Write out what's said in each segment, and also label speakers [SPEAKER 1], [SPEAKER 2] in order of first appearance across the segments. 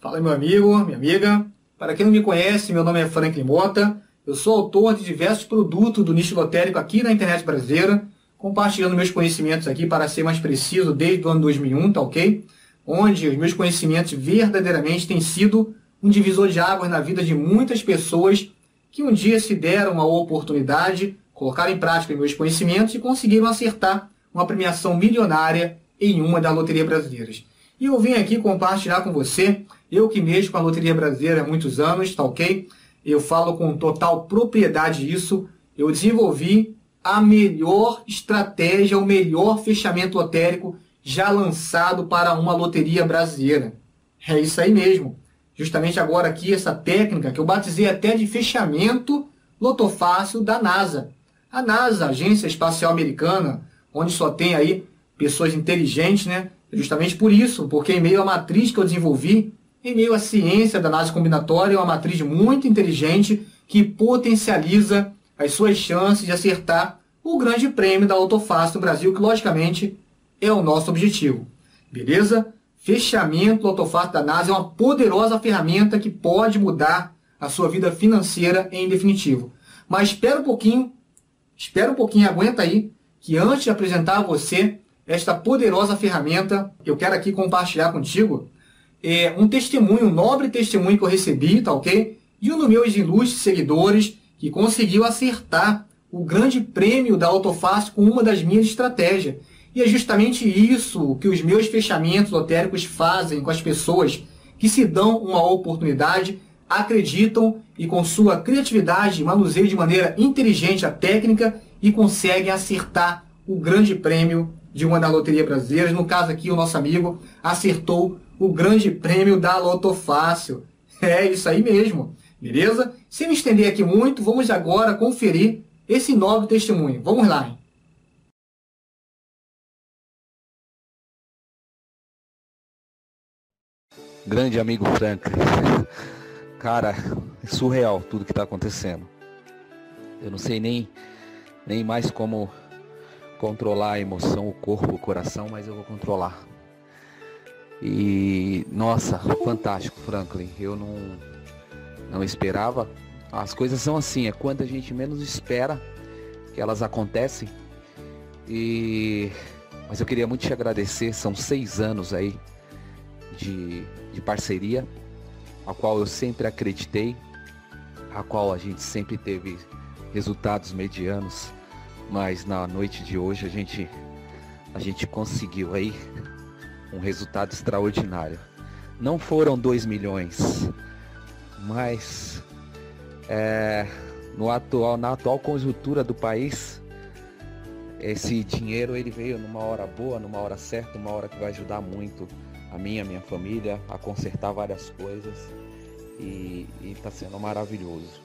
[SPEAKER 1] Fala meu amigo, minha amiga. Para quem não me conhece, meu nome é Franklin Mota. Eu sou autor de diversos produtos do nicho lotérico aqui na internet brasileira, compartilhando meus conhecimentos aqui para ser mais preciso desde o ano 2001, tá ok? Onde os meus conhecimentos verdadeiramente têm sido um divisor de águas na vida de muitas pessoas que um dia se deram a oportunidade, colocaram em prática meus conhecimentos e conseguiram acertar uma premiação milionária em uma das loterias brasileiras. E eu vim aqui compartilhar com você, eu que mexo com a loteria brasileira há muitos anos, tá ok? Eu falo com total propriedade isso. Eu desenvolvi a melhor estratégia, o melhor fechamento lotérico já lançado para uma loteria brasileira. É isso aí mesmo. Justamente agora aqui essa técnica que eu batizei até de fechamento lotofácil da NASA. A NASA, Agência Espacial Americana, onde só tem aí pessoas inteligentes, né? Justamente por isso, porque em meio à matriz que eu desenvolvi, em meio à ciência da análise combinatória, é uma matriz muito inteligente que potencializa as suas chances de acertar o grande prêmio da Autofácil no Brasil, que logicamente é o nosso objetivo. Beleza? Fechamento Autofácil da NASA é uma poderosa ferramenta que pode mudar a sua vida financeira em definitivo. Mas espera um pouquinho, espera um pouquinho, aguenta aí, que antes de apresentar a você esta poderosa ferramenta, eu quero aqui compartilhar contigo é, um testemunho, um nobre testemunho que eu recebi, tá ok? E um dos meus ilustres seguidores que conseguiu acertar o grande prêmio da Autofácil com uma das minhas estratégias. E é justamente isso que os meus fechamentos lotéricos fazem com as pessoas que se dão uma oportunidade, acreditam e com sua criatividade manuseiam de maneira inteligente a técnica e conseguem acertar o grande prêmio de uma da loteria brasileira. No caso aqui, o nosso amigo acertou o grande prêmio da Loto Fácil. É isso aí mesmo, beleza? Sem me estender aqui muito, vamos agora conferir esse novo testemunho. Vamos lá. Hein?
[SPEAKER 2] Grande amigo Frank. Cara, é surreal tudo que está acontecendo. Eu não sei nem, nem mais como controlar a emoção, o corpo, o coração, mas eu vou controlar. E nossa, fantástico, Franklin. Eu não não esperava. As coisas são assim, é quando a gente menos espera que elas acontecem. E mas eu queria muito te agradecer. São seis anos aí de, de parceria, a qual eu sempre acreditei, a qual a gente sempre teve resultados medianos mas na noite de hoje a gente a gente conseguiu aí um resultado extraordinário. Não foram 2 milhões, mas é, no atual, na atual conjuntura do país, esse dinheiro ele veio numa hora boa, numa hora certa, uma hora que vai ajudar muito a minha, a minha família a consertar várias coisas e está sendo maravilhoso.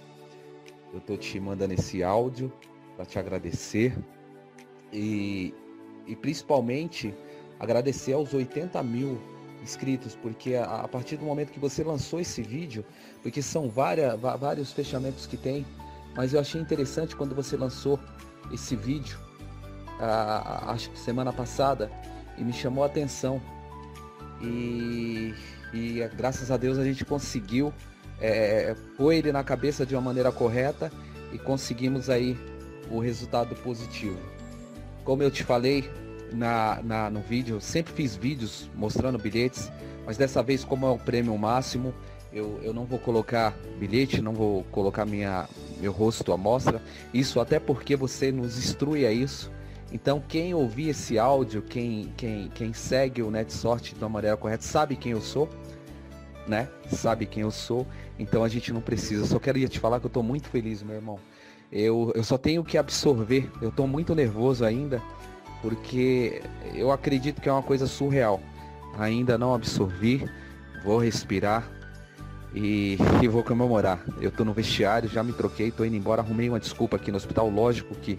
[SPEAKER 2] Eu tô te mandando esse áudio para te agradecer e, e principalmente agradecer aos 80 mil inscritos, porque a, a, partir do momento que você lançou esse vídeo, porque são várias, vários fechamentos que tem, mas eu achei interessante quando você lançou esse vídeo, acho que semana passada, e me chamou a atenção. E, e graças a Deus a gente conseguiu é, pôr ele na cabeça de uma maneira correta e conseguimos aí o resultado positivo. Como eu te falei na, na, no vídeo, sempre fiz vídeos mostrando bilhetes, mas dessa vez, como é o prêmio máximo, eu, eu não vou colocar bilhete, não vou colocar minha, meu rosto à mostra. Isso até porque você nos instrui a isso. Então, quem ouvir esse áudio, quem, quem, quem segue o NetSort de uma maneira correta, sabe quem eu sou, né? Sabe quem eu sou. Então, a gente não precisa. Só queria te falar que eu estou muito feliz, meu irmão. Eu, eu só tenho que absorver. Eu estou muito nervoso ainda, porque eu acredito que é uma coisa surreal. Ainda não absorvi, vou respirar e, e vou comemorar. Eu estou no vestiário, já me troquei, estou indo embora, arrumei uma desculpa aqui no hospital. Lógico que,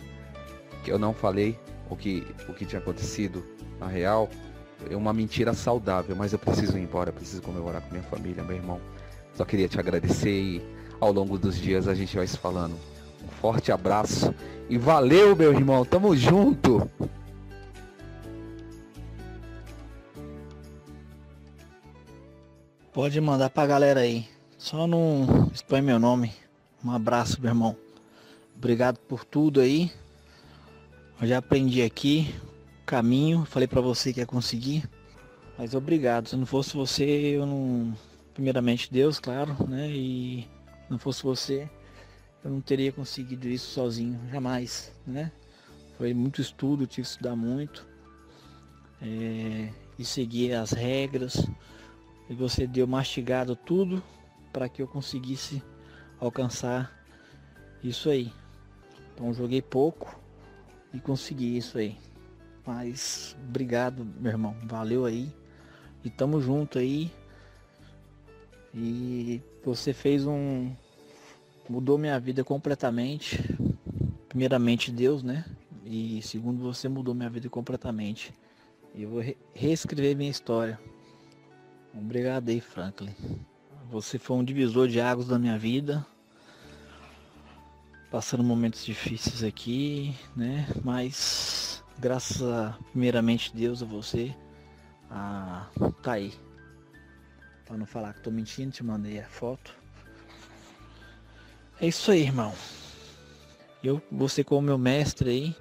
[SPEAKER 2] que eu não falei o que, o que tinha acontecido na real. É uma mentira saudável, mas eu preciso ir embora, preciso comemorar com minha família, meu irmão. Só queria te agradecer e ao longo dos dias a gente vai se falando. Um forte abraço e valeu, meu irmão. Tamo junto.
[SPEAKER 3] Pode mandar pra galera aí. Só não expõe meu nome. Um abraço, meu irmão. Obrigado por tudo aí. Eu já aprendi aqui caminho, falei para você que ia conseguir. Mas obrigado. Se não fosse você, eu não. Primeiramente Deus, claro, né? E não fosse você, eu não teria conseguido isso sozinho, jamais, né? Foi muito estudo, tive que estudar muito. É, e seguir as regras. E você deu mastigado tudo para que eu conseguisse alcançar isso aí. Então joguei pouco e consegui isso aí. Mas obrigado, meu irmão. Valeu aí. E tamo junto aí. E você fez um. Mudou minha vida completamente. Primeiramente Deus, né? E segundo você mudou minha vida completamente. E eu vou re reescrever minha história. Obrigado aí, Franklin. Você foi um divisor de águas da minha vida. Passando momentos difíceis aqui, né? Mas graças a primeiramente Deus a você, a tá aí. Para não falar que tô mentindo, te mandei a foto. É isso aí, irmão. Eu, você como meu mestre aí,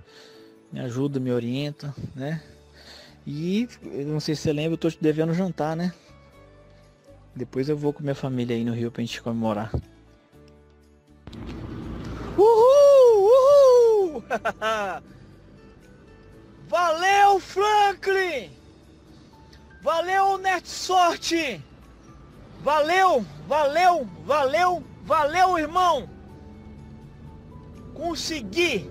[SPEAKER 3] me ajuda, me orienta, né? E não sei se você lembra, eu tô te devendo jantar, né? Depois eu vou com minha família aí no Rio pra gente comemorar. Uhul! Uhul! Valeu, Franklin! Valeu, Net Sorte! Valeu, valeu, valeu, valeu, irmão! Consegui!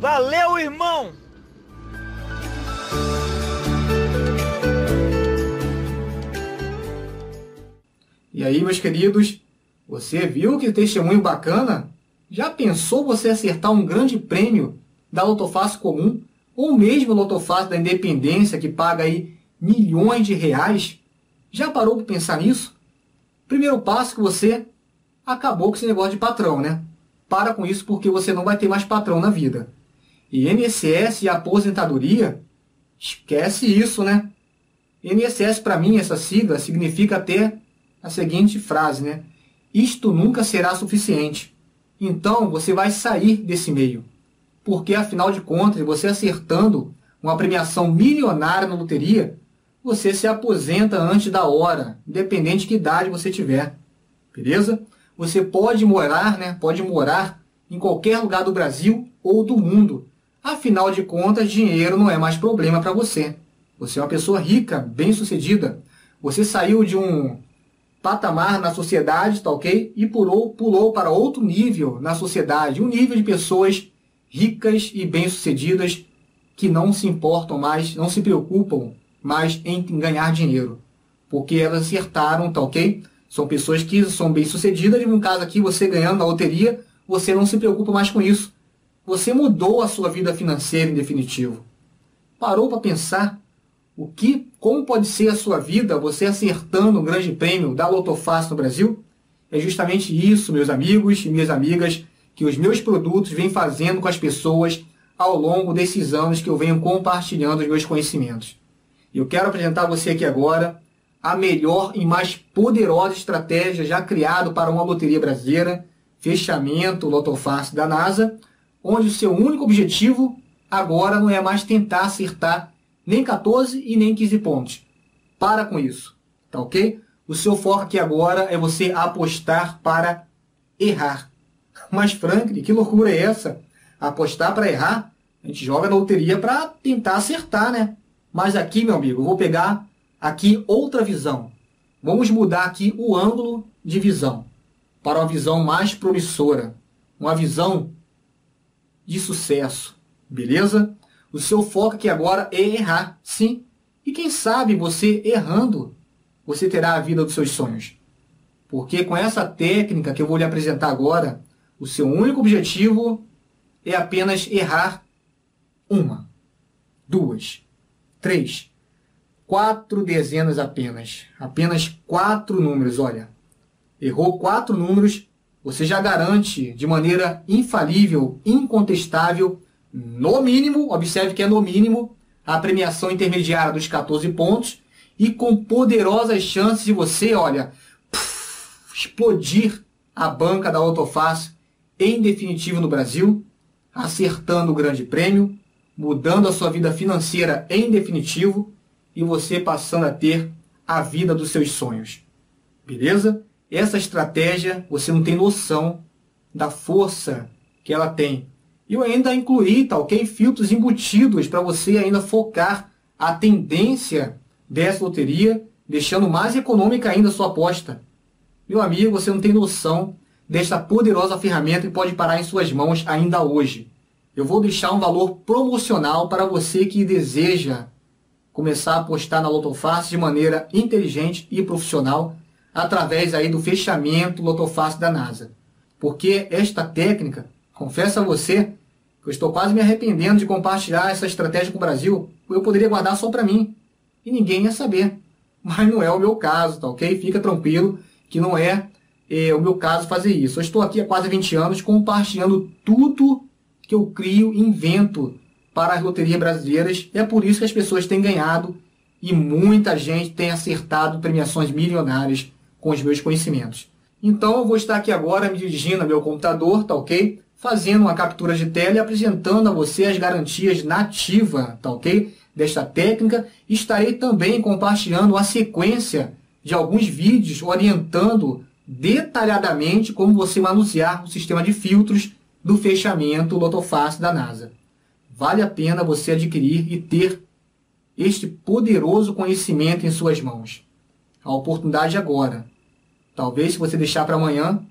[SPEAKER 3] Valeu, irmão!
[SPEAKER 1] E aí, meus queridos, você viu que testemunho bacana? Já pensou você acertar um grande prêmio da Lotofácil comum ou mesmo a Lotofácil da Independência que paga aí milhões de reais? Já parou para pensar nisso? Primeiro passo que você acabou com esse negócio de patrão, né? Para com isso porque você não vai ter mais patrão na vida. E INSS e aposentadoria, esquece isso, né? INSS para mim, essa sigla, significa até a seguinte frase, né? Isto nunca será suficiente. Então você vai sair desse meio. Porque afinal de contas, você acertando uma premiação milionária na loteria, você se aposenta antes da hora, independente de que idade você tiver. Beleza? Você pode morar, né? Pode morar em qualquer lugar do Brasil ou do mundo. Afinal de contas, dinheiro não é mais problema para você. Você é uma pessoa rica, bem-sucedida. Você saiu de um patamar na sociedade, tá ok? E pulou, pulou para outro nível na sociedade, um nível de pessoas ricas e bem-sucedidas que não se importam mais, não se preocupam mais em ganhar dinheiro, porque elas acertaram, tá ok? São pessoas que são bem-sucedidas, no caso aqui você ganhando na loteria, você não se preocupa mais com isso. Você mudou a sua vida financeira em definitivo. Parou para pensar o que, como pode ser a sua vida você acertando um grande prêmio da Lotofácil no Brasil? É justamente isso, meus amigos e minhas amigas, que os meus produtos vêm fazendo com as pessoas ao longo desses anos que eu venho compartilhando os meus conhecimentos. Eu quero apresentar a você aqui agora a melhor e mais poderosa estratégia já criada para uma loteria brasileira, fechamento Lotofácil da NASA, onde o seu único objetivo agora não é mais tentar acertar nem 14 e nem 15 pontos. Para com isso, tá ok? O seu foco aqui agora é você apostar para errar. Mas, Franklin, que loucura é essa? Apostar para errar? A gente joga na loteria para tentar acertar, né? Mas aqui, meu amigo, eu vou pegar aqui outra visão. Vamos mudar aqui o ângulo de visão para uma visão mais promissora, uma visão de sucesso, beleza? O seu foco aqui agora é errar, sim. E quem sabe você errando, você terá a vida dos seus sonhos. Porque com essa técnica que eu vou lhe apresentar agora, o seu único objetivo é apenas errar uma, duas, três, quatro dezenas apenas. Apenas quatro números, olha.
[SPEAKER 4] Errou quatro números, você já garante de maneira infalível, incontestável, no mínimo, observe que é no mínimo, a premiação intermediária dos 14 pontos e com poderosas chances de você, olha, explodir a banca da Autofácil em definitivo no Brasil, acertando o grande prêmio, mudando a sua vida financeira em definitivo e você passando a ter a vida dos seus sonhos. Beleza? Essa estratégia, você não tem noção da força que ela tem. E eu ainda incluí, tá ok? Filtros embutidos para você ainda focar a tendência dessa loteria, deixando mais econômica ainda a sua aposta. Meu amigo, você não tem noção desta poderosa ferramenta que pode parar em suas mãos ainda hoje. Eu vou deixar um valor promocional para você que deseja começar a apostar na Lotofácil de maneira inteligente e profissional através aí do fechamento Lotofácil da NASA. Porque esta técnica, confesso a você, que eu estou quase me arrependendo de compartilhar essa estratégia com o Brasil, eu poderia guardar só para mim e ninguém ia saber. Mas não é o meu caso, tá ok? Fica tranquilo que não é, é o meu caso fazer isso. Eu estou aqui há quase 20 anos compartilhando tudo que eu crio e invento para as loterias brasileiras. É por isso que as pessoas têm ganhado e muita gente tem acertado premiações milionárias com os meus conhecimentos. Então eu vou estar aqui agora me dirigindo ao meu computador, tá ok? Fazendo uma captura de tela e apresentando a você as garantias nativa, tá ok? desta técnica. Estarei também compartilhando a sequência de alguns vídeos orientando detalhadamente como você manusear o sistema de filtros do fechamento Lotofácil da NASA. Vale a pena você adquirir e ter este poderoso conhecimento em suas mãos. A oportunidade é agora. Talvez se você deixar para amanhã,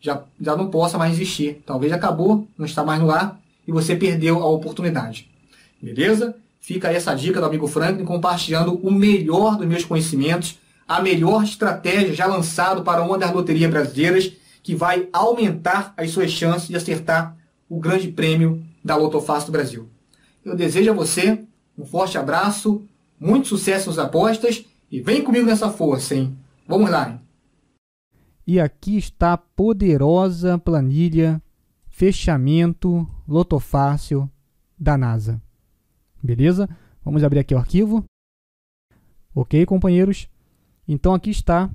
[SPEAKER 4] já, já não possa mais existir. Talvez acabou, não está mais no ar e você perdeu a oportunidade. Beleza? Fica essa dica do amigo Franklin, compartilhando o melhor dos meus conhecimentos, a melhor estratégia já lançado para uma das loterias brasileiras, que vai aumentar as suas chances de acertar o grande prêmio da Lotofácil do Brasil. Eu desejo a você um forte abraço, muito sucesso nas apostas e vem comigo nessa força, hein? Vamos lá, hein?
[SPEAKER 1] E aqui está a poderosa planilha fechamento Lotofácil da NASA. Beleza? Vamos abrir aqui o arquivo. Ok, companheiros? Então aqui está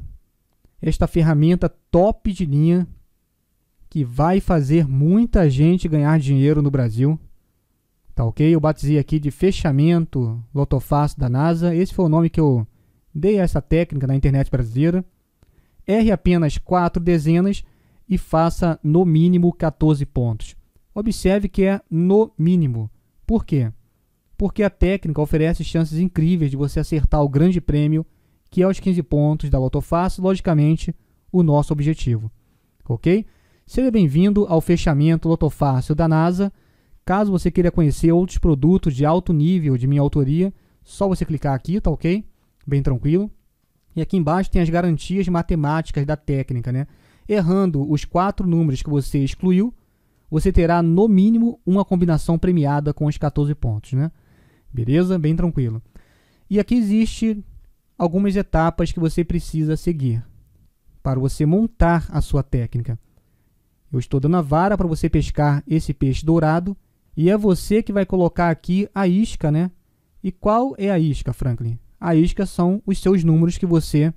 [SPEAKER 1] esta ferramenta top de linha que vai fazer muita gente ganhar dinheiro no Brasil. Tá ok? Eu batizei aqui de fechamento Lotofácil da NASA. Esse foi o nome que eu dei a essa técnica na internet brasileira. Erre apenas quatro dezenas e faça no mínimo 14 pontos. Observe que é no mínimo. Por quê? porque a técnica oferece chances incríveis de você acertar o grande prêmio, que é os 15 pontos da Loto Fácil, logicamente, o nosso objetivo. Ok? Seja bem-vindo ao fechamento Loto Fácil da NASA. Caso você queira conhecer outros produtos de alto nível de minha autoria, só você clicar aqui, tá ok? Bem tranquilo. E aqui embaixo tem as garantias matemáticas da técnica, né? Errando os quatro números que você excluiu, você terá no mínimo uma combinação premiada com os 14 pontos, né? Beleza? Bem tranquilo. E aqui existe algumas etapas que você precisa seguir para você montar a sua técnica. Eu estou dando a vara para você pescar esse peixe dourado e é você que vai colocar aqui a isca, né? E qual é a isca, Franklin? A isca são os seus números que você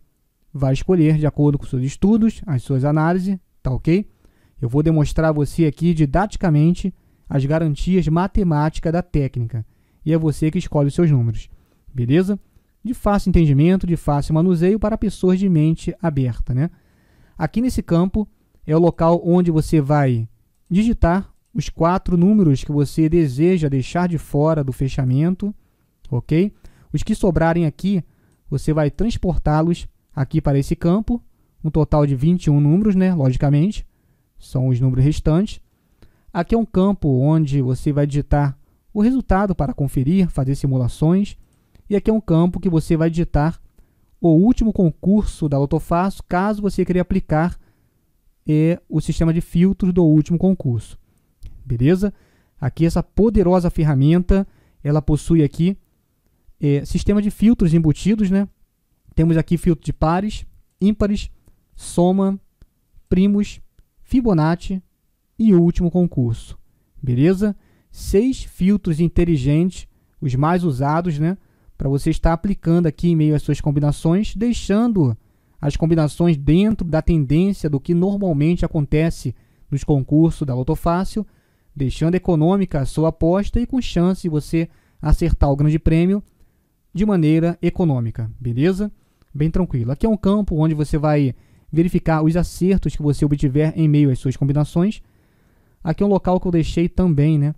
[SPEAKER 1] vai escolher de acordo com seus estudos, as suas análises, tá ok? Eu vou demonstrar a você aqui didaticamente as garantias matemáticas da técnica e é você que escolhe os seus números. Beleza? De fácil entendimento, de fácil manuseio para pessoas de mente aberta. Né? Aqui nesse campo é o local onde você vai digitar os quatro números que você deseja deixar de fora do fechamento, ok? Os que sobrarem aqui, você vai transportá-los aqui para esse campo, um total de 21 números, né? Logicamente, são os números restantes. Aqui é um campo onde você vai digitar o resultado para conferir, fazer simulações. E aqui é um campo que você vai digitar o último concurso da Autofácil, caso você queira aplicar é, o sistema de filtros do último concurso. Beleza? Aqui essa poderosa ferramenta, ela possui aqui é, sistema de filtros embutidos, né? Temos aqui filtro de pares, ímpares, soma, primos, Fibonacci e último concurso. Beleza? Seis filtros inteligentes, os mais usados, né? Para você estar aplicando aqui em meio às suas combinações, deixando as combinações dentro da tendência do que normalmente acontece nos concursos da Loto Fácil, deixando econômica a sua aposta e com chance de você acertar o grande prêmio de maneira econômica, beleza? Bem tranquilo. Aqui é um campo onde você vai verificar os acertos que você obtiver em meio às suas combinações. Aqui é um local que eu deixei também, né?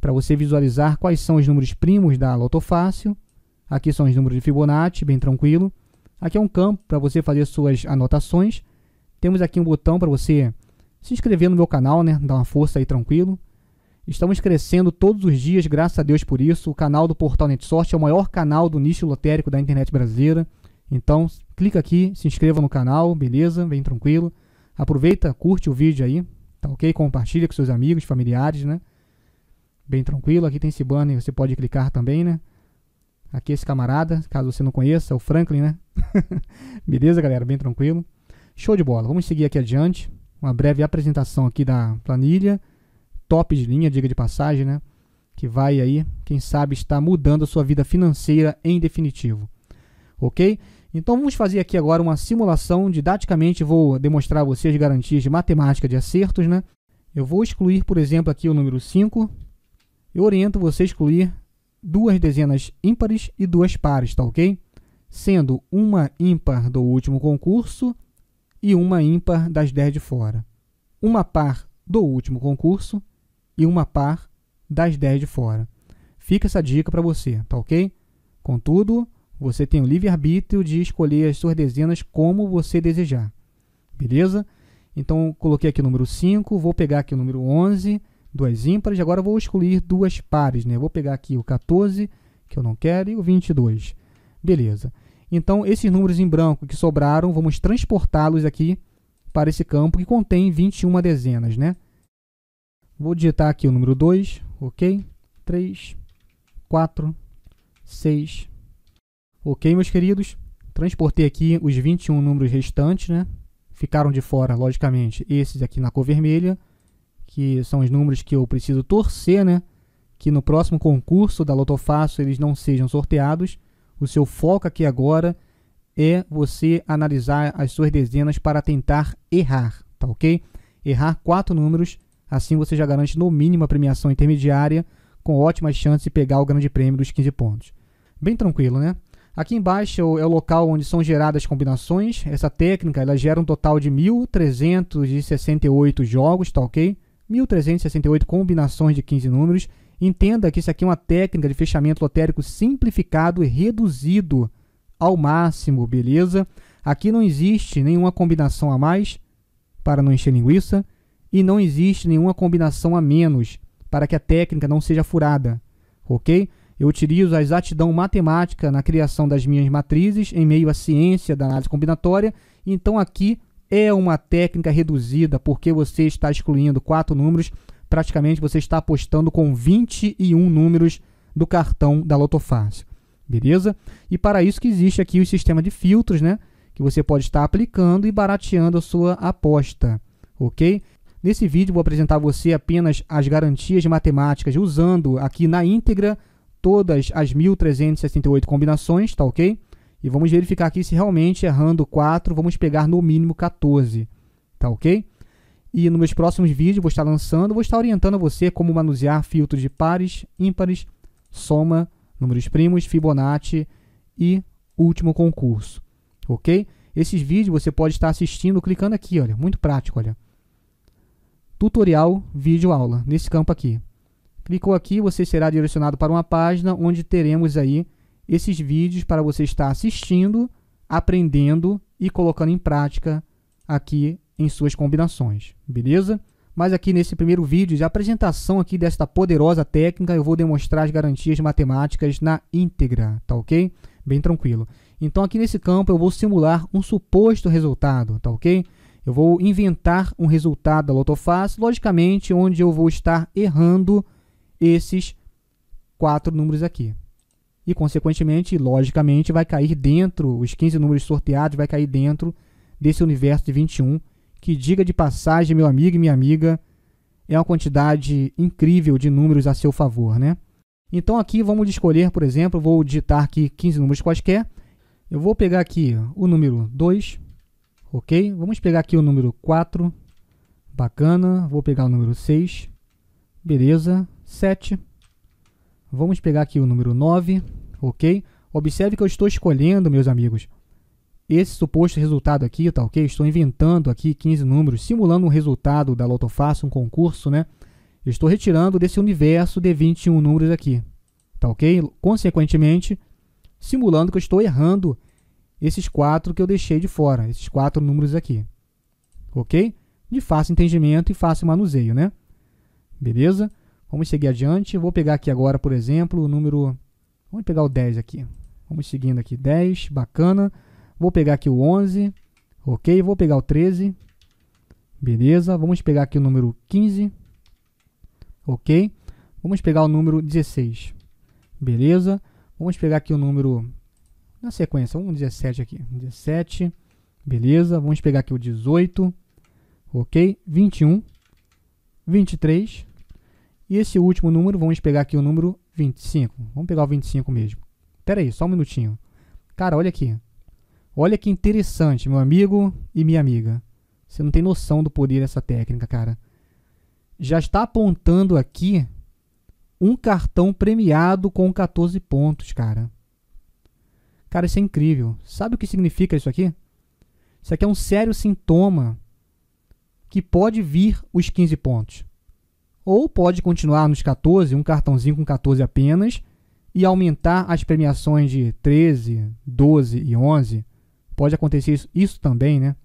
[SPEAKER 1] Para você visualizar quais são os números primos da Loto Fácil. Aqui são os números de Fibonacci, bem tranquilo. Aqui é um campo para você fazer suas anotações. Temos aqui um botão para você se inscrever no meu canal, né? Dar uma força aí tranquilo. Estamos crescendo todos os dias, graças a Deus por isso. O canal do Portal NetSort é o maior canal do nicho lotérico da internet brasileira. Então, clica aqui, se inscreva no canal, beleza? Bem tranquilo. Aproveita, curte o vídeo aí, tá ok? Compartilha com seus amigos, familiares, né? Bem tranquilo. Aqui tem esse banner, você pode clicar também, né? Aqui esse camarada, caso você não conheça, é o Franklin, né? beleza, galera? Bem tranquilo. Show de bola. Vamos seguir aqui adiante. Uma breve apresentação aqui da planilha. Top de linha, diga de passagem, né? Que vai aí, quem sabe, estar mudando a sua vida financeira em definitivo. Ok? Então vamos fazer aqui agora uma simulação. Didaticamente vou demonstrar a vocês as garantias de matemática de acertos, né? Eu vou excluir, por exemplo, aqui o número 5. Eu oriento você a excluir duas dezenas ímpares e duas pares, tá ok? Sendo uma ímpar do último concurso e uma ímpar das 10 de fora. Uma par do último concurso e uma par das 10 de fora. Fica essa dica para você, tá ok? Contudo, você tem o livre-arbítrio de escolher as suas dezenas como você desejar. Beleza? Então, coloquei aqui o número 5, vou pegar aqui o número 11, duas ímpares, agora vou excluir duas pares, né? Vou pegar aqui o 14, que eu não quero, e o 22. Beleza. Então, esses números em branco que sobraram, vamos transportá-los aqui para esse campo que contém 21 dezenas, né? Vou digitar aqui o número 2, ok? 3, 4, 6, Ok, meus queridos? Transportei aqui os 21 números restantes, né? Ficaram de fora, logicamente, esses aqui na cor vermelha, que são os números que eu preciso torcer, né? Que no próximo concurso da Loto Fácil eles não sejam sorteados. O seu foco aqui agora é você analisar as suas dezenas para tentar errar, tá ok? Errar quatro números, assim você já garante no mínimo a premiação intermediária, com ótimas chances de pegar o grande prêmio dos 15 pontos. Bem tranquilo, né? Aqui embaixo é o local onde são geradas combinações. Essa técnica ela gera um total de 1.368 jogos, tá ok? 1.368 combinações de 15 números. Entenda que isso aqui é uma técnica de fechamento lotérico simplificado e reduzido ao máximo, beleza? Aqui não existe nenhuma combinação a mais para não encher linguiça e não existe nenhuma combinação a menos para que a técnica não seja furada, ok? Eu utilizo a exatidão matemática na criação das minhas matrizes em meio à ciência da análise combinatória. Então aqui é uma técnica reduzida porque você está excluindo quatro números. Praticamente você está apostando com 21 números do cartão da Lotofácil. Beleza? E para isso que existe aqui o sistema de filtros, né? Que você pode estar aplicando e barateando a sua aposta. Ok? Nesse vídeo vou apresentar a você apenas as garantias matemáticas usando aqui na íntegra todas as 1368 combinações, tá ok? E vamos verificar aqui se realmente errando 4, vamos pegar no mínimo 14, tá ok? E nos meus próximos vídeos vou estar lançando, vou estar orientando você como manusear filtros de pares, ímpares, soma, números primos, Fibonacci e último concurso, ok? Esses vídeos você pode estar assistindo clicando aqui, olha, muito prático, olha. Tutorial, vídeo aula, nesse campo aqui. Clicou aqui, você será direcionado para uma página onde teremos aí esses vídeos para você estar assistindo, aprendendo e colocando em prática aqui em suas combinações, beleza? Mas aqui nesse primeiro vídeo de apresentação aqui desta poderosa técnica, eu vou demonstrar as garantias matemáticas na íntegra, tá ok? Bem tranquilo. Então aqui nesse campo eu vou simular um suposto resultado, tá ok? Eu vou inventar um resultado da Lotofácil, logicamente onde eu vou estar errando esses quatro números aqui. E, consequentemente, logicamente, vai cair dentro, os 15 números sorteados vai cair dentro desse universo de 21 que diga de passagem, meu amigo e minha amiga, é uma quantidade incrível de números a seu favor, né? Então aqui vamos escolher, por exemplo, vou digitar aqui 15 números quaisquer. Eu vou pegar aqui o número 2, ok? Vamos pegar aqui o número 4, bacana. Vou pegar o número 6, beleza. 7, vamos pegar aqui o número 9, ok? Observe que eu estou escolhendo, meus amigos, esse suposto resultado aqui, tá ok? Estou inventando aqui 15 números, simulando um resultado da Loto Fácil, um concurso, né? Eu estou retirando desse universo de 21 números aqui, tá ok? Consequentemente, simulando que eu estou errando esses quatro que eu deixei de fora, esses quatro números aqui, ok? De fácil entendimento e fácil manuseio, né? Beleza? Vamos seguir adiante. Vou pegar aqui agora, por exemplo, o número... Vamos pegar o 10 aqui. Vamos seguindo aqui, 10, bacana. Vou pegar aqui o 11, ok? Vou pegar o 13, beleza. Vamos pegar aqui o número 15, ok? Vamos pegar o número 16, beleza. Vamos pegar aqui o número, na sequência, um 17 aqui, 17, beleza. Vamos pegar aqui o 18, ok? 21, 23, e esse último número, vamos pegar aqui o número 25. Vamos pegar o 25 mesmo. Espera aí, só um minutinho. Cara, olha aqui. Olha que interessante, meu amigo e minha amiga. Você não tem noção do poder dessa técnica, cara. Já está apontando aqui um cartão premiado com 14 pontos, cara. Cara, isso é incrível. Sabe o que significa isso aqui? Isso aqui é um sério sintoma que pode vir os 15 pontos. Ou pode continuar nos 14, um cartãozinho com 14 apenas, e aumentar as premiações de 13, 12 e 11 Pode acontecer isso, isso também, né?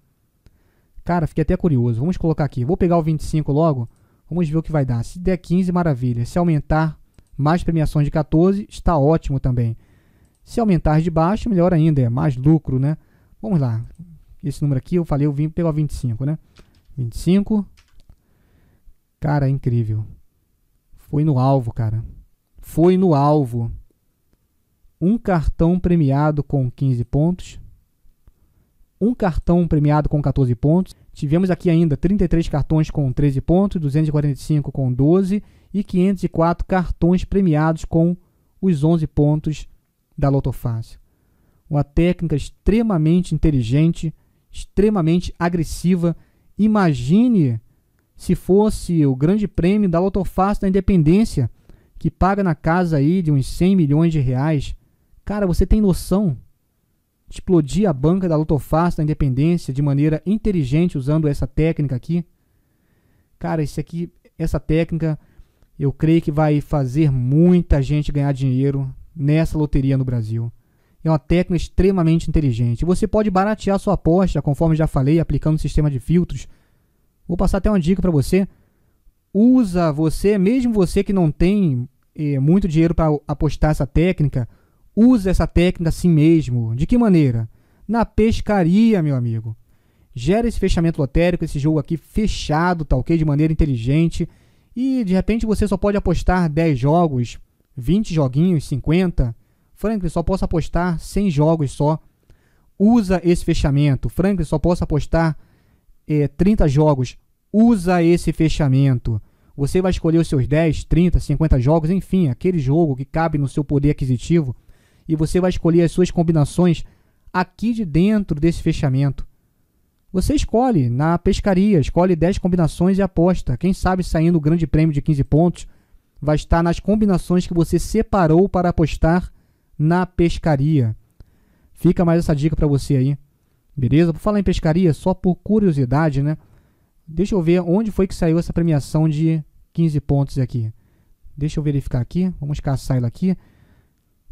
[SPEAKER 1] Cara, fiquei até curioso. Vamos colocar aqui. Vou pegar o 25 logo. Vamos ver o que vai dar. Se der 15, maravilha. Se aumentar mais premiações de 14, está ótimo também. Se aumentar de baixo, melhor ainda. É mais lucro, né? Vamos lá. Esse número aqui, eu falei, eu vim pegar o 25, né? 25. Cara, é incrível. Foi no alvo, cara. Foi no alvo. Um cartão premiado com 15 pontos um cartão premiado com 14 pontos. Tivemos aqui ainda 33 cartões com 13 pontos, 245 com 12 e 504 cartões premiados com os 11 pontos da Loto Fácil. Uma técnica extremamente inteligente, extremamente agressiva. Imagine se fosse o grande prêmio da Loto Fácil da Independência, que paga na casa aí de uns 100 milhões de reais. Cara, você tem noção explodir a banca da Lotofácil da Independência de maneira inteligente usando essa técnica aqui. Cara, isso aqui, essa técnica, eu creio que vai fazer muita gente ganhar dinheiro nessa loteria no Brasil. É uma técnica extremamente inteligente. Você pode baratear sua aposta, conforme já falei, aplicando o sistema de filtros. Vou passar até uma dica para você. Usa você, mesmo você que não tem eh, muito dinheiro para apostar essa técnica, Usa essa técnica assim mesmo. De que maneira? Na pescaria, meu amigo. Gera esse fechamento lotérico, esse jogo aqui fechado, tá ok? De maneira inteligente. E de repente você só pode apostar 10 jogos, 20 joguinhos, 50. Franklin, só posso apostar 100 jogos só. Usa esse fechamento. Franklin, só posso apostar é, 30 jogos. Usa esse fechamento. Você vai escolher os seus 10, 30, 50 jogos, enfim, aquele jogo que cabe no seu poder aquisitivo e você vai escolher as suas combinações aqui de dentro desse fechamento. Você escolhe na pescaria, escolhe 10 combinações e aposta. Quem sabe saindo o grande prêmio de 15 pontos vai estar nas combinações que você separou para apostar na pescaria. Fica mais essa dica para você aí. Beleza? Por falar em pescaria, só por curiosidade, né? Deixa eu ver onde foi que saiu essa premiação de 15 pontos aqui. Deixa eu verificar aqui. Vamos caçar ela aqui.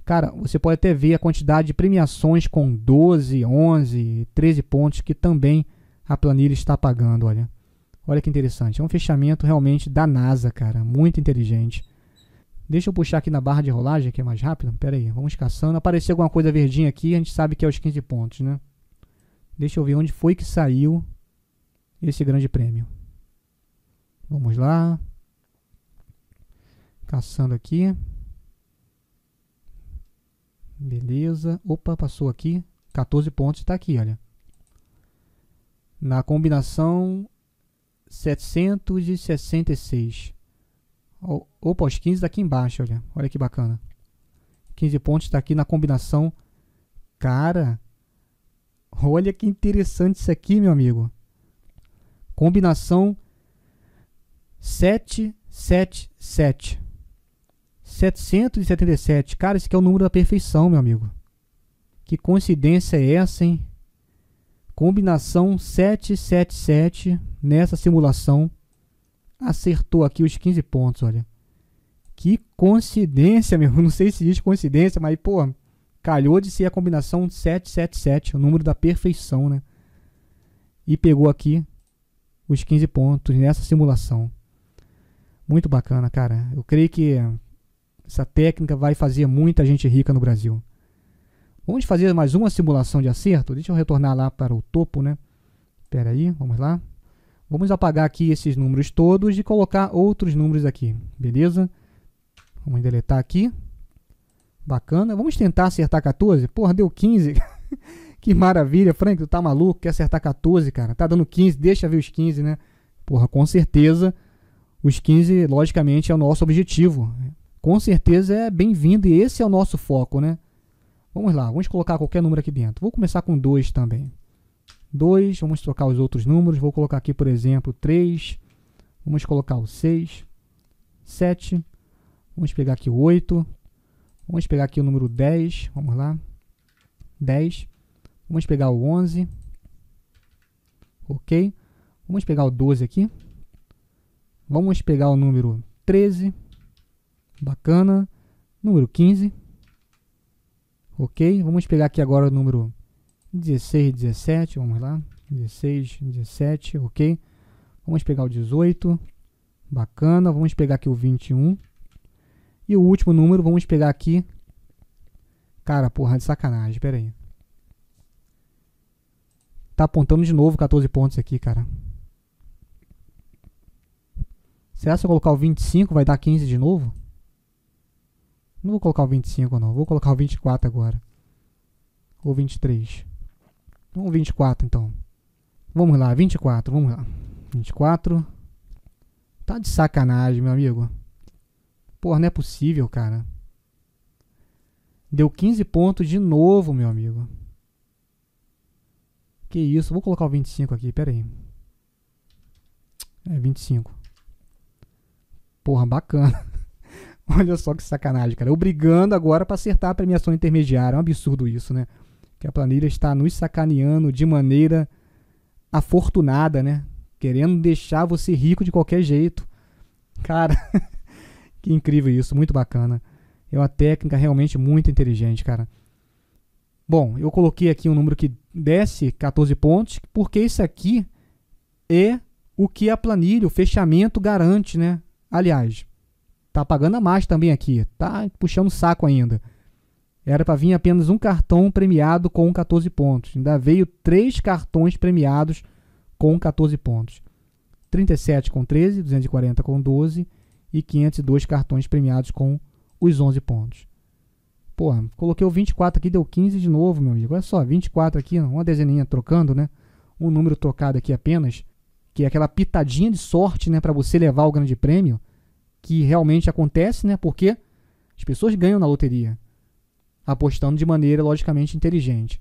[SPEAKER 1] Cara, você pode até ver a quantidade de premiações com 12, 11, 13 pontos que também a planilha está pagando, olha. Olha que interessante. É um fechamento realmente da NASA, cara. Muito inteligente. Deixa eu puxar aqui na barra de rolagem, que é mais rápido. Pera aí, vamos caçando. Apareceu alguma coisa verdinha aqui, a gente sabe que é os 15 pontos, né? Deixa eu ver onde foi que saiu esse grande prêmio. Vamos lá. Caçando aqui. Beleza. Opa, passou aqui. 14 pontos está aqui, olha. na combinação 766. Opa, os 15 daqui embaixo, olha. Olha que bacana. 15 pontos está aqui na combinação. Cara, olha que interessante isso aqui, meu amigo. Combinação 777. 777. Cara, esse aqui é o número da perfeição, meu amigo. Que coincidência é essa, hein? Combinação 777 nessa simulação acertou aqui os 15 pontos, olha. Que coincidência, meu. Não sei se existe coincidência, mas, pô, calhou de ser a combinação 777, o número da perfeição, né? E pegou aqui os 15 pontos nessa simulação. Muito bacana, cara. Eu creio que essa técnica vai fazer muita gente rica no Brasil. Vamos fazer mais uma simulação de acerto? Deixa eu retornar lá para o topo, né? Espera aí, vamos lá. Vamos apagar aqui esses números todos e colocar outros números aqui, beleza? Vamos deletar aqui. Bacana. Vamos tentar acertar 14? Porra, deu 15. que maravilha, Frank, tu tá maluco? Quer acertar 14, cara? Tá dando 15, deixa ver os 15, né? Porra, com certeza os 15, logicamente, é o nosso objetivo. Com certeza é bem-vindo e esse é o nosso foco, né? Vamos lá, vamos colocar qualquer número aqui dentro. Vou começar com 2 também. 2, vamos trocar os outros números. Vou colocar aqui, por exemplo, 3. Vamos colocar o 6, 7. Vamos pegar aqui o 8. Vamos pegar aqui o número 10. Vamos lá. 10. Vamos pegar o 11. Ok. Vamos pegar o 12 aqui. Vamos pegar o número 13. Bacana. Número 15. Ok. Vamos pegar aqui agora o número 16, 17, vamos lá. 16, 17, ok. Vamos pegar o 18, bacana. Vamos pegar aqui o 21. E o último número, vamos pegar aqui. Cara, porra, de sacanagem, espera aí. Tá apontando de novo 14 pontos aqui, cara. Será que se eu colocar o 25 vai dar 15 de novo? Não vou colocar o 25 não, vou colocar o 24 agora. Ou 23. Vamos 24 então. Vamos lá, 24, vamos lá. 24. Tá de sacanagem, meu amigo. Porra, não é possível, cara. Deu 15 pontos de novo, meu amigo. Que isso, vou colocar o 25 aqui, pera aí. É 25. Porra, bacana. Olha só que sacanagem, cara. Eu brigando agora para acertar a premiação intermediária. É um absurdo isso, né? que a planilha está nos sacaneando de maneira afortunada, né? Querendo deixar você rico de qualquer jeito. Cara, que incrível isso, muito bacana. É uma técnica realmente muito inteligente, cara. Bom, eu coloquei aqui um número que desce 14 pontos, porque isso aqui é o que a planilha, o fechamento garante, né? Aliás, tá pagando a mais também aqui, tá puxando o saco ainda. Era para vir apenas um cartão premiado com 14 pontos. Ainda veio três cartões premiados com 14 pontos. 37 com 13, 240 com 12 e 502 cartões premiados com os 11 pontos. Porra, coloquei o 24 aqui, deu 15 de novo, meu amigo. Olha só, 24 aqui, uma dezeninha trocando, né? Um número trocado aqui apenas, que é aquela pitadinha de sorte, né, para você levar o grande prêmio, que realmente acontece, né? Porque as pessoas ganham na loteria apostando de maneira logicamente inteligente.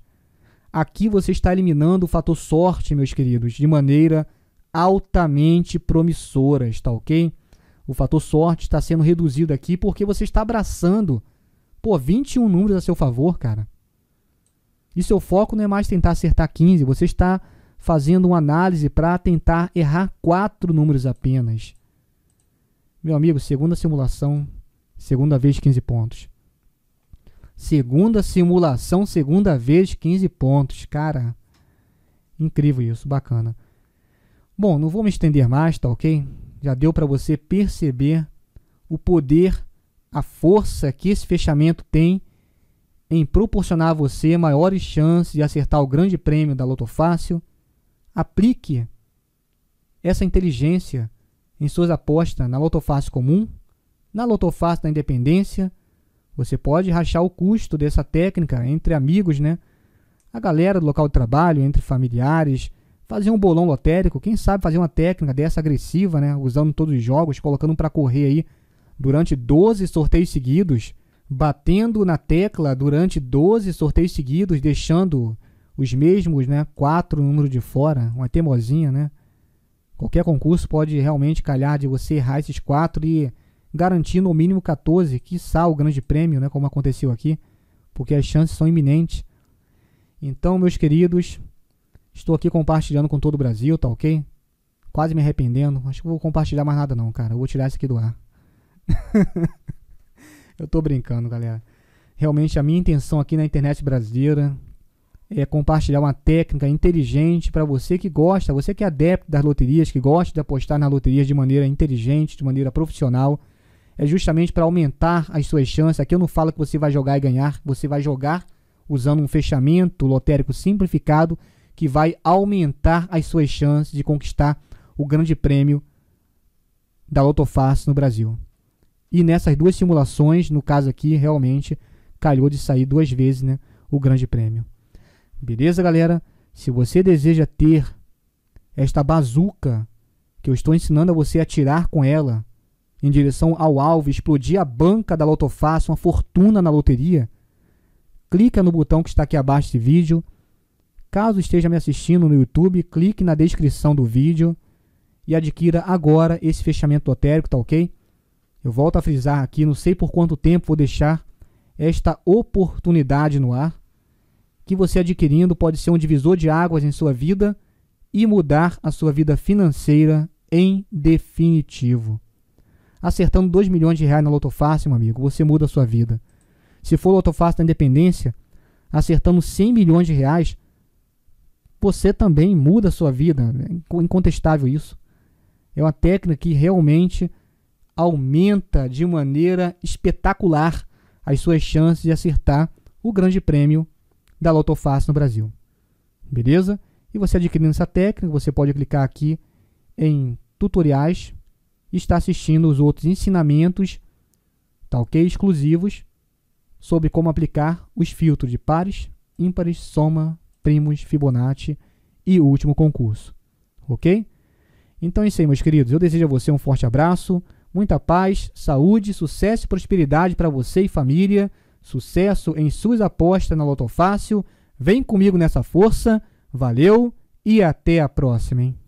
[SPEAKER 1] Aqui você está eliminando o fator sorte, meus queridos, de maneira altamente promissora, está ok? O fator sorte está sendo reduzido aqui porque você está abraçando, pô, 21 números a seu favor, cara. E seu foco não é mais tentar acertar 15, você está fazendo uma análise para tentar errar quatro números apenas. Meu amigo, segunda simulação, segunda vez 15 pontos. Segunda simulação, segunda vez, 15 pontos. Cara, incrível isso, bacana. Bom, não vou me estender mais, tá ok? Já deu para você perceber o poder, a força que esse fechamento tem em proporcionar a você maiores chances de acertar o grande prêmio da Loto Fácil. Aplique essa inteligência em suas apostas na Loto Fácil comum, na Loto Fácil da Independência você pode rachar o custo dessa técnica entre amigos, né? A galera do local de trabalho, entre familiares, fazer um bolão lotérico, quem sabe fazer uma técnica dessa agressiva, né? Usando todos os jogos, colocando para correr aí durante 12 sorteios seguidos, batendo na tecla durante 12 sorteios seguidos, deixando os mesmos, né, quatro números de fora, uma teimosinha, né? Qualquer concurso pode realmente calhar de você errar esses quatro e garantir no mínimo 14, quiçá o grande prêmio, né, como aconteceu aqui, porque as chances são iminentes. Então, meus queridos, estou aqui compartilhando com todo o Brasil, tá ok? Quase me arrependendo. Acho que vou compartilhar mais nada não, cara. Eu vou tirar isso aqui do ar. Eu tô brincando, galera. Realmente a minha intenção aqui na internet brasileira é compartilhar uma técnica inteligente para você que gosta, você que é adepto das loterias, que gosta de apostar nas loterias de maneira inteligente, de maneira profissional. É justamente para aumentar as suas chances. Aqui eu não falo que você vai jogar e ganhar, você vai jogar usando um fechamento lotérico simplificado que vai aumentar as suas chances de conquistar o grande prêmio da Lotofácil no Brasil. E nessas duas simulações, no caso aqui, realmente calhou de sair duas vezes né, o grande prêmio. Beleza, galera? Se você deseja ter esta bazuca que eu estou ensinando a você a atirar com ela em direção ao alvo, explodir a banca da Lotofácil, uma fortuna na loteria, clica no botão que está aqui abaixo desse vídeo. Caso esteja me assistindo no YouTube, clique na descrição do vídeo e adquira agora esse fechamento lotérico, tá ok? Eu volto a frisar aqui, não sei por quanto tempo vou deixar esta oportunidade no ar que você adquirindo pode ser um divisor de águas em sua vida e mudar a sua vida financeira em definitivo. Acertando 2 milhões de reais na Loto Fácil, meu amigo, você muda a sua vida. Se for Loto Fácil da Independência, acertando 100 milhões de reais, você também muda a sua vida. É incontestável isso. É uma técnica que realmente aumenta de maneira espetacular as suas chances de acertar o grande prêmio da Lotofácil no Brasil. Beleza? E você adquirindo essa técnica, você pode clicar aqui em tutoriais e estar assistindo os outros ensinamentos, tá ok? Exclusivos sobre como aplicar os filtros de pares, ímpares, soma, primos, Fibonacci e último concurso. Ok? Então é isso aí, meus queridos. Eu desejo a você um forte abraço, muita paz, saúde, sucesso e prosperidade para você e família. Sucesso em suas apostas na Loto Fácil. Vem comigo nessa força. Valeu e até a próxima, hein?